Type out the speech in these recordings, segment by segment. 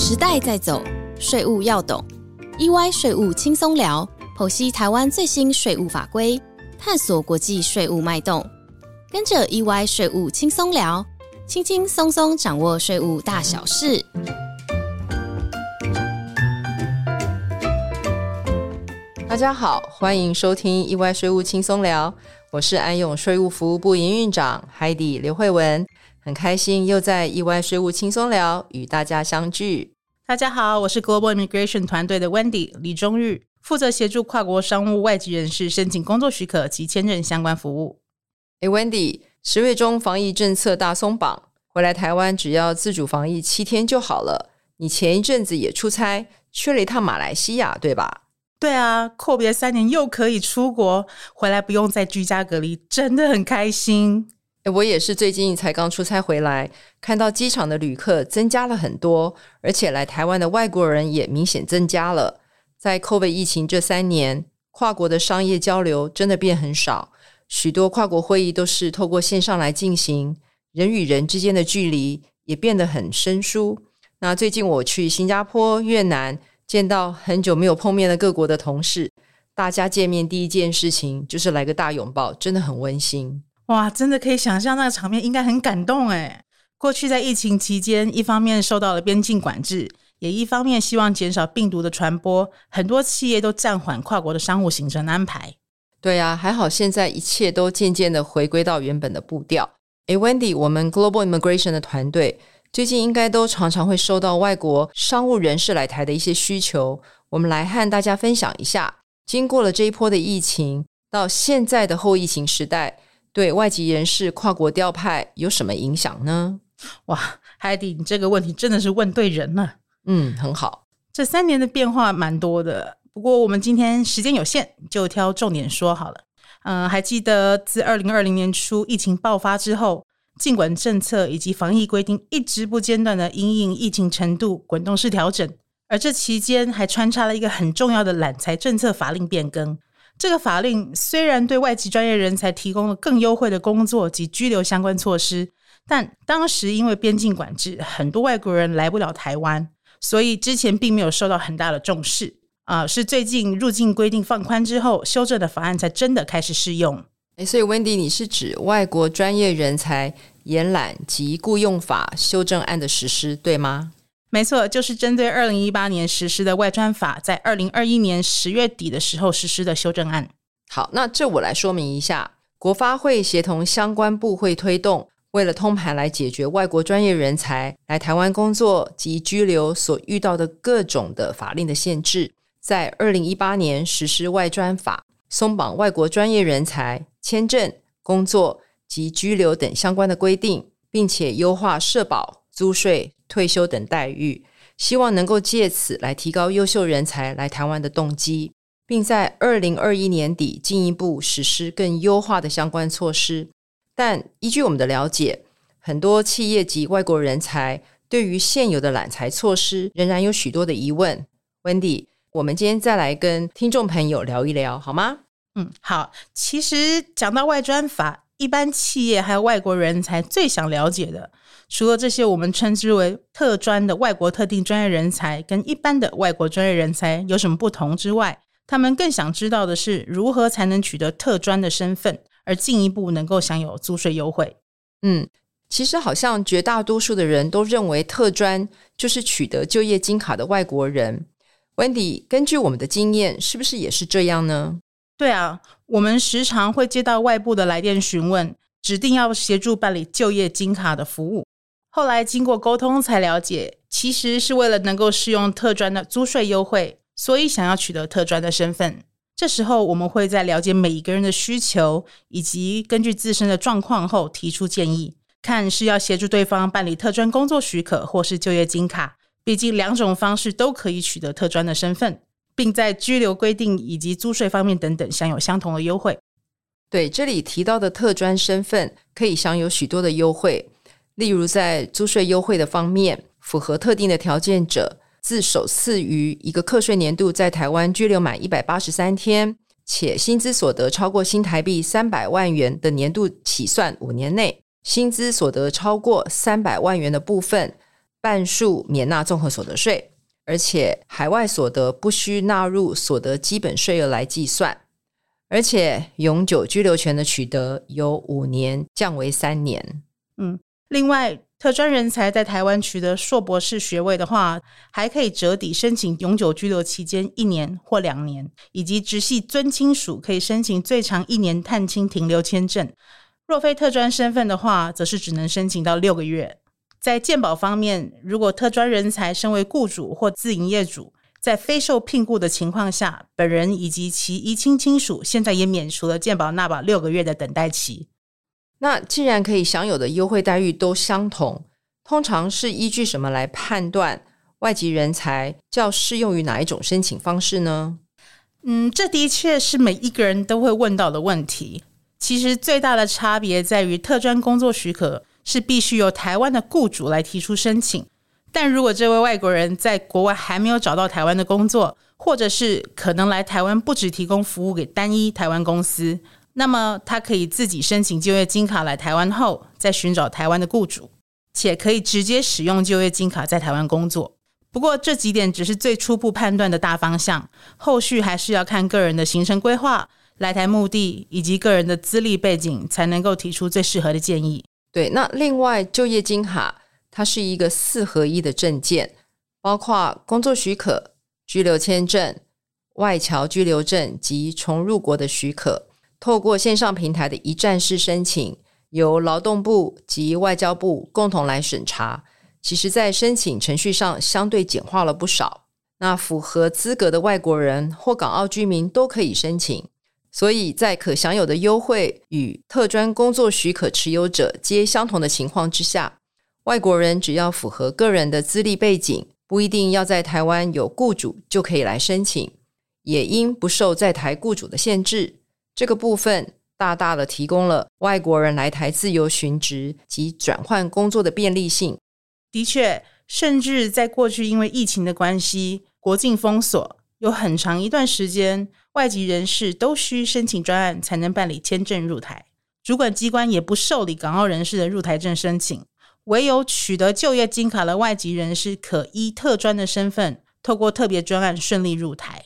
时代在走，税务要懂。EY 税务轻松聊，剖析台湾最新税务法规，探索国际税务脉动。跟着 EY 税务轻松聊，轻轻松松掌握税务大小事。大家好，欢迎收听 EY 税务轻松聊，我是安永税务服务部营运长 Heidi 刘慧文，很开心又在 EY 税务轻松聊与大家相聚。大家好，我是 Global Immigration 团队的 Wendy 李忠玉，负责协助跨国商务外籍人士申请工作许可及签证相关服务。诶 w e n d y 十月中防疫政策大松绑，回来台湾只要自主防疫七天就好了。你前一阵子也出差，去了一趟马来西亚，对吧？对啊，阔别三年又可以出国，回来不用再居家隔离，真的很开心。我也是最近才刚出差回来，看到机场的旅客增加了很多，而且来台湾的外国人也明显增加了。在 COVID 疫情这三年，跨国的商业交流真的变很少，许多跨国会议都是透过线上来进行，人与人之间的距离也变得很生疏。那最近我去新加坡、越南。见到很久没有碰面的各国的同事，大家见面第一件事情就是来个大拥抱，真的很温馨。哇，真的可以想象那个场面应该很感动哎。过去在疫情期间，一方面受到了边境管制，也一方面希望减少病毒的传播，很多企业都暂缓跨国的商务行程安排。对呀，还好现在一切都渐渐的回归到原本的步调。诶 w e n d y 我们 Global Immigration 的团队。最近应该都常常会收到外国商务人士来台的一些需求，我们来和大家分享一下，经过了这一波的疫情，到现在的后疫情时代，对外籍人士跨国调派有什么影响呢？哇，海迪，你这个问题真的是问对人了。嗯，很好。这三年的变化蛮多的，不过我们今天时间有限，就挑重点说好了。嗯，还记得自二零二零年初疫情爆发之后。尽管政策以及防疫规定一直不间断的因应疫情程度滚动式调整，而这期间还穿插了一个很重要的揽才政策法令变更。这个法令虽然对外籍专业人才提供了更优惠的工作及居留相关措施，但当时因为边境管制，很多外国人来不了台湾，所以之前并没有受到很大的重视。啊，是最近入境规定放宽之后，修正的法案才真的开始适用。诶，所以 Wendy，你是指外国专业人才延揽及雇用法修正案的实施，对吗？没错，就是针对二零一八年实施的外专法，在二零二一年十月底的时候实施的修正案。好，那这我来说明一下，国发会协同相关部会推动，为了通盘来解决外国专业人才来台湾工作及居留所遇到的各种的法令的限制，在二零一八年实施外专法，松绑外国专业人才。签证、工作及居留等相关的规定，并且优化社保、租税、退休等待遇，希望能够借此来提高优秀人才来台湾的动机，并在二零二一年底进一步实施更优化的相关措施。但依据我们的了解，很多企业及外国人才对于现有的揽才措施仍然有许多的疑问。Wendy，我们今天再来跟听众朋友聊一聊，好吗？嗯，好。其实讲到外专法，一般企业还有外国人才最想了解的，除了这些我们称之为特专的外国特定专业人才，跟一般的外国专业人才有什么不同之外，他们更想知道的是如何才能取得特专的身份，而进一步能够享有租税优惠。嗯，其实好像绝大多数的人都认为特专就是取得就业金卡的外国人。Wendy，根据我们的经验，是不是也是这样呢？对啊，我们时常会接到外部的来电询问，指定要协助办理就业金卡的服务。后来经过沟通才了解，其实是为了能够适用特专的租税优惠，所以想要取得特专的身份。这时候我们会在了解每一个人的需求，以及根据自身的状况后提出建议，看是要协助对方办理特专工作许可，或是就业金卡。毕竟两种方式都可以取得特专的身份。并在居留规定以及租税方面等等享有相同的优惠。对，这里提到的特专身份可以享有许多的优惠，例如在租税优惠的方面，符合特定的条件者，自首次于一个课税年度在台湾居留满一百八十三天，且薪资所得超过新台币三百万元的年度起算五年内，薪资所得超过三百万元的部分，半数免纳综合所得税，而且海外所得不需纳入所得基本税额来计算，而且永久居留权的取得由五年降为三年。嗯，另外。特专人才在台湾取得硕博士学位的话，还可以折抵申请永久居留期间一年或两年，以及直系尊亲属可以申请最长一年探亲停留签证。若非特专身份的话，则是只能申请到六个月。在健保方面，如果特专人才身为雇主或自营业主，在非受聘雇的情况下，本人以及其一亲亲属现在也免除了健保纳保六个月的等待期。那既然可以享有的优惠待遇都相同，通常是依据什么来判断外籍人才较适用于哪一种申请方式呢？嗯，这的确是每一个人都会问到的问题。其实最大的差别在于，特专工作许可是必须由台湾的雇主来提出申请，但如果这位外国人在国外还没有找到台湾的工作，或者是可能来台湾不只提供服务给单一台湾公司。那么，他可以自己申请就业金卡来台湾后，再寻找台湾的雇主，且可以直接使用就业金卡在台湾工作。不过，这几点只是最初步判断的大方向，后续还是要看个人的行程规划、来台目的以及个人的资历背景，才能够提出最适合的建议。对，那另外就业金卡它是一个四合一的证件，包括工作许可、居留签证、外侨居留证及重入国的许可。透过线上平台的一站式申请，由劳动部及外交部共同来审查，其实，在申请程序上相对简化了不少。那符合资格的外国人或港澳居民都可以申请，所以在可享有的优惠与特专工作许可持有者皆相同的情况之下，外国人只要符合个人的资历背景，不一定要在台湾有雇主就可以来申请，也应不受在台雇主的限制。这个部分大大的提供了外国人来台自由寻职及转换工作的便利性。的确，甚至在过去因为疫情的关系，国境封锁，有很长一段时间，外籍人士都需申请专案才能办理签证入台，主管机关也不受理港澳人士的入台证申请，唯有取得就业金卡的外籍人士，可依特专的身份，透过特别专案顺利入台。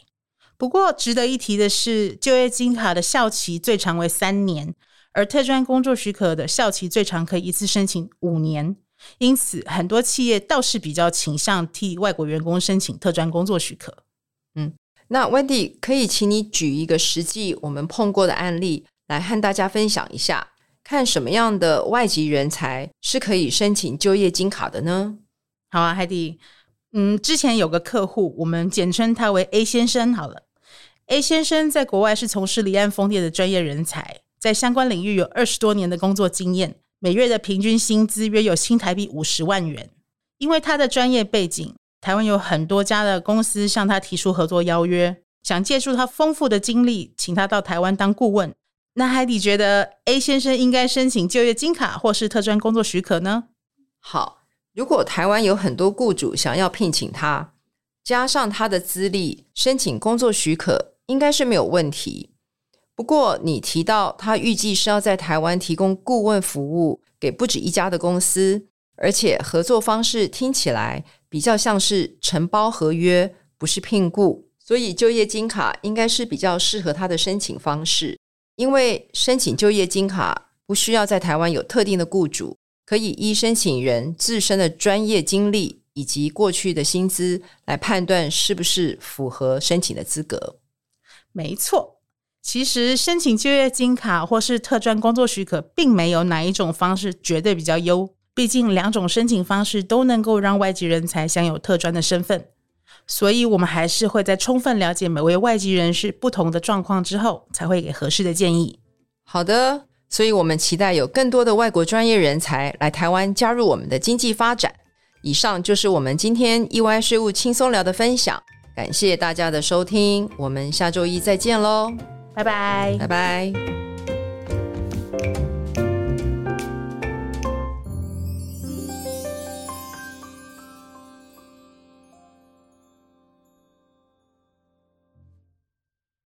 不过，值得一提的是，就业金卡的效期最长为三年，而特专工作许可的效期最长可以一次申请五年。因此，很多企业倒是比较倾向替外国员工申请特专工作许可。嗯，那 Wendy 可以请你举一个实际我们碰过的案例来和大家分享一下，看什么样的外籍人才是可以申请就业金卡的呢？好啊，海蒂。嗯，之前有个客户，我们简称他为 A 先生好了。A 先生在国外是从事离岸风电的专业人才，在相关领域有二十多年的工作经验，每月的平均薪资约有新台币五十万元。因为他的专业背景，台湾有很多家的公司向他提出合作邀约，想借助他丰富的经历，请他到台湾当顾问。那海底觉得 A 先生应该申请就业金卡或是特专工作许可呢？好，如果台湾有很多雇主想要聘请他，加上他的资历，申请工作许可。应该是没有问题。不过，你提到他预计是要在台湾提供顾问服务给不止一家的公司，而且合作方式听起来比较像是承包合约，不是聘雇，所以就业金卡应该是比较适合他的申请方式。因为申请就业金卡不需要在台湾有特定的雇主，可以依申请人自身的专业经历以及过去的薪资来判断是不是符合申请的资格。没错，其实申请就业金卡或是特专工作许可，并没有哪一种方式绝对比较优。毕竟两种申请方式都能够让外籍人才享有特专的身份，所以我们还是会在充分了解每位外籍人士不同的状况之后，才会给合适的建议。好的，所以我们期待有更多的外国专业人才来台湾加入我们的经济发展。以上就是我们今天意外税务轻松聊的分享。感谢大家的收听，我们下周一再见喽，拜拜，拜拜。